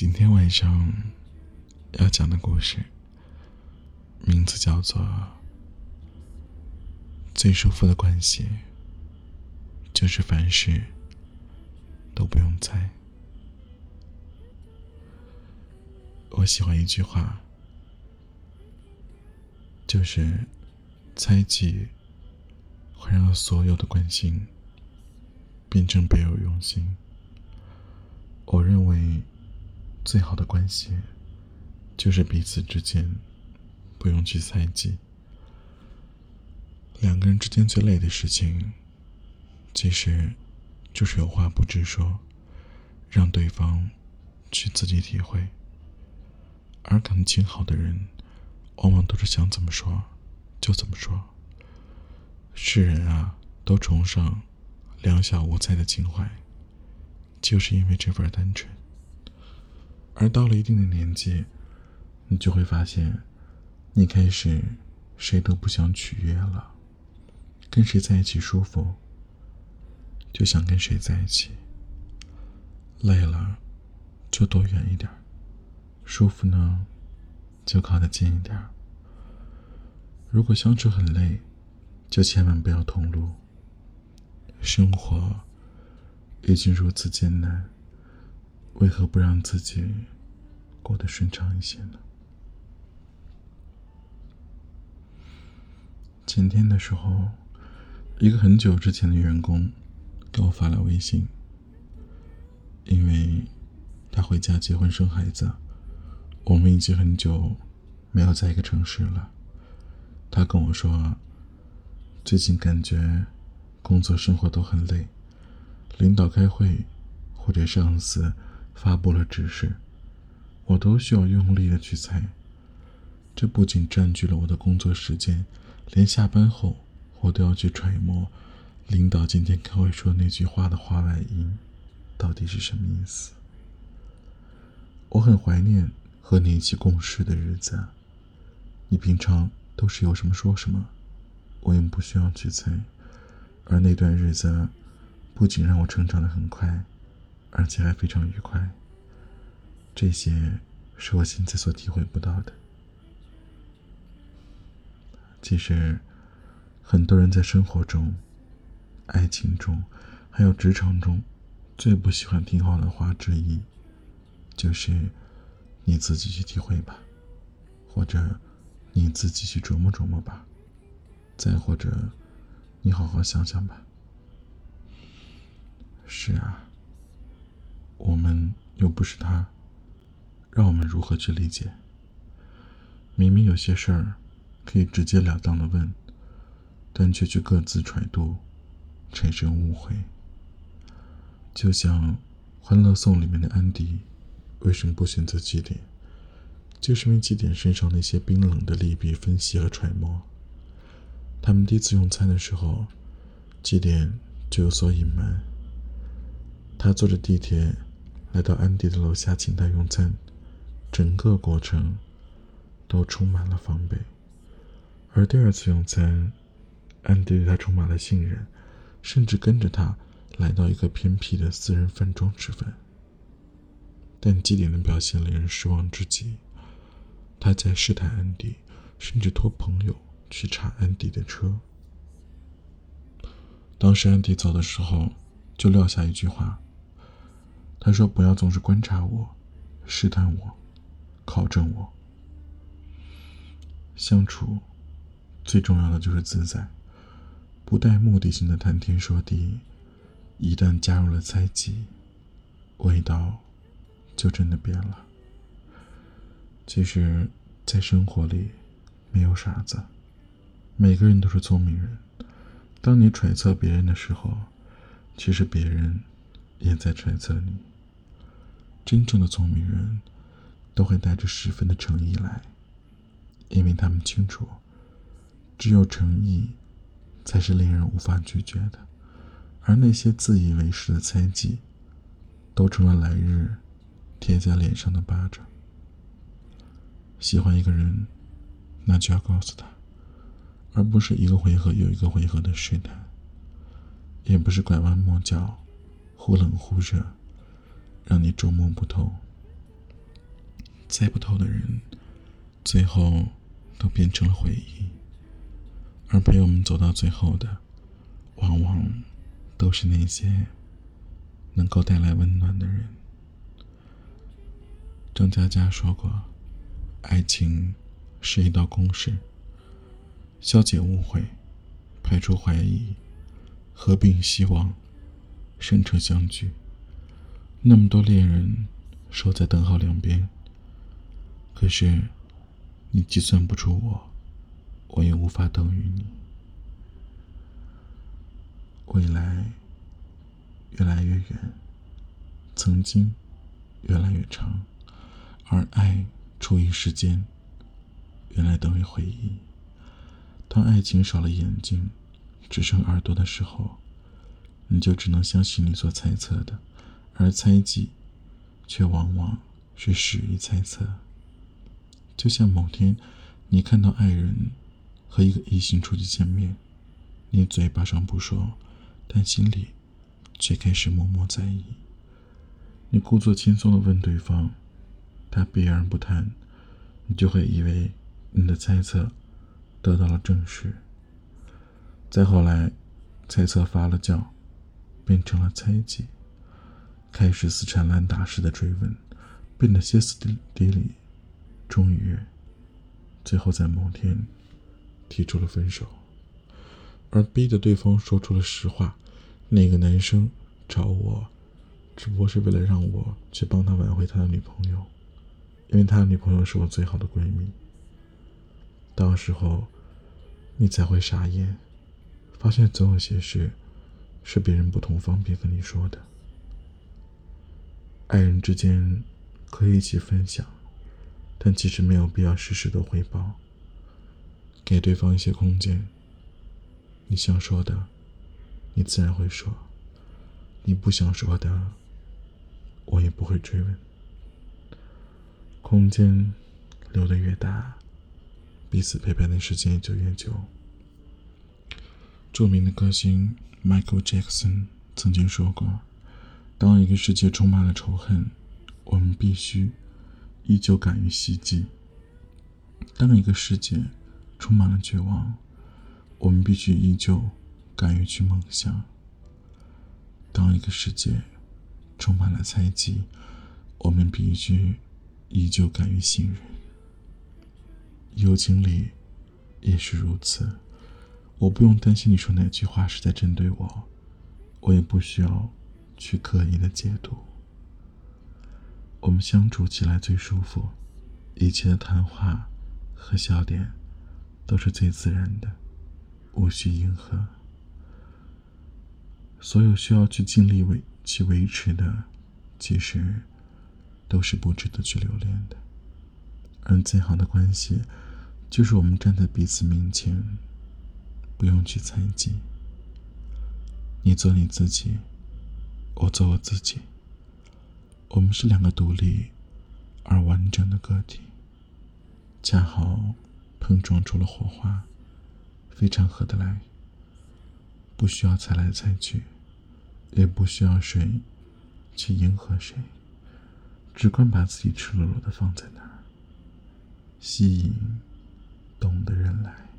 今天晚上要讲的故事，名字叫做《最舒服的关系》，就是凡事都不用猜。我喜欢一句话，就是猜忌会让所有的关心变成别有用心。我认为。最好的关系，就是彼此之间不用去猜忌。两个人之间最累的事情，其实就是有话不直说，让对方去自己体会。而感情好的人，往往都是想怎么说就怎么说。世人啊，都崇尚两小无猜的情怀，就是因为这份单纯。而到了一定的年纪，你就会发现，你开始谁都不想取悦了，跟谁在一起舒服，就想跟谁在一起。累了，就躲远一点；舒服呢，就靠得近一点。如果相处很累，就千万不要同路。生活已经如此艰难。为何不让自己过得顺畅一些呢？前天的时候，一个很久之前的员工给我发了微信，因为他回家结婚生孩子，我们已经很久没有在一个城市了。他跟我说，最近感觉工作生活都很累，领导开会或者上司。发布了指示，我都需要用力的去猜。这不仅占据了我的工作时间，连下班后我都要去揣摩领导今天开会说那句话的话外音到底是什么意思。我很怀念和你一起共事的日子。你平常都是有什么说什么，我也不需要去猜。而那段日子，不仅让我成长的很快。而且还非常愉快。这些是我现在所体会不到的。其实，很多人在生活中、爱情中，还有职场中，最不喜欢听话的话之一，就是“你自己去体会吧”，或者“你自己去琢磨琢磨吧”，再或者“你好好想想吧”。是啊。我们又不是他，让我们如何去理解？明明有些事儿可以直截了当的问，但却去各自揣度，产生误会。就像《欢乐颂》里面的安迪，为什么不选择祭点？就是因为祭点身上那些冰冷的利弊分析和揣摩。他们第一次用餐的时候，祭点就有所隐瞒。他坐着地铁。来到安迪的楼下，请他用餐，整个过程都充满了防备。而第二次用餐，安迪对他充满了信任，甚至跟着他来到一个偏僻的私人饭庄吃饭。但基点的表现令人失望至极，他在试探安迪，甚至托朋友去查安迪的车。当时安迪走的时候，就撂下一句话。他说：“不要总是观察我，试探我，考证我。相处最重要的就是自在，不带目的性的谈天说地。一旦加入了猜忌，味道就真的变了。其实，在生活里，没有傻子，每个人都是聪明人。当你揣测别人的时候，其实别人也在揣测你。”真正的聪明人，都会带着十分的诚意来，因为他们清楚，只有诚意，才是令人无法拒绝的，而那些自以为是的猜忌，都成了来日贴在脸上的巴掌。喜欢一个人，那就要告诉他，而不是一个回合又一个回合的试探，也不是拐弯抹角，忽冷忽热。让你捉摸不透。猜不透的人，最后都变成了回忆。而陪我们走到最后的，往往都是那些能够带来温暖的人。张嘉佳说过：“爱情是一道公式，消解误会，排除怀疑，合并希望，生成相聚。那么多恋人守在等号两边，可是你计算不出我。”我也无法等于你。未来越来越远，曾经越来越长，而爱处于时间，原来等于回忆。当爱情少了眼睛，只剩耳朵的时候，你就只能相信你所猜测的，而猜忌，却往往是始于猜测。就像某天，你看到爱人。和一个异性出去见面，你嘴巴上不说，但心里却开始默默在意。你故作轻松的问对方，他避而不谈，你就会以为你的猜测得到了证实。再后来，猜测发了酵，变成了猜忌，开始死缠烂打式的追问，变得歇斯底里，终于，最后在某天。提出了分手，而逼得对方说出了实话。那个男生找我，只不过是为了让我去帮他挽回他的女朋友，因为他的女朋友是我最好的闺蜜。到时候，你才会傻眼，发现总有些事是别人不同方便跟你说的。爱人之间可以一起分享，但其实没有必要时时都汇报。给对方一些空间。你想说的，你自然会说；你不想说的，我也不会追问。空间留得越大，彼此陪伴的时间也就越久。著名的歌星 Michael Jackson 曾经说过：“当一个世界充满了仇恨，我们必须依旧敢于袭击；当一个世界……”充满了绝望，我们必须依旧敢于去梦想。当一个世界充满了猜忌，我们必须依旧敢于信任。友情里也是如此，我不用担心你说哪句话是在针对我，我也不需要去刻意的解读。我们相处起来最舒服，一切的谈话和笑点。都是最自然的，无需迎合。所有需要去尽力维去维持的，其实都是不值得去留恋的。而最好的关系，就是我们站在彼此面前，不用去猜忌。你做你自己，我做我自己。我们是两个独立而完整的个体，恰好。碰撞出了火花，非常合得来。不需要猜来猜去，也不需要谁去迎合谁，只管把自己赤裸裸的放在那儿，吸引懂的人来。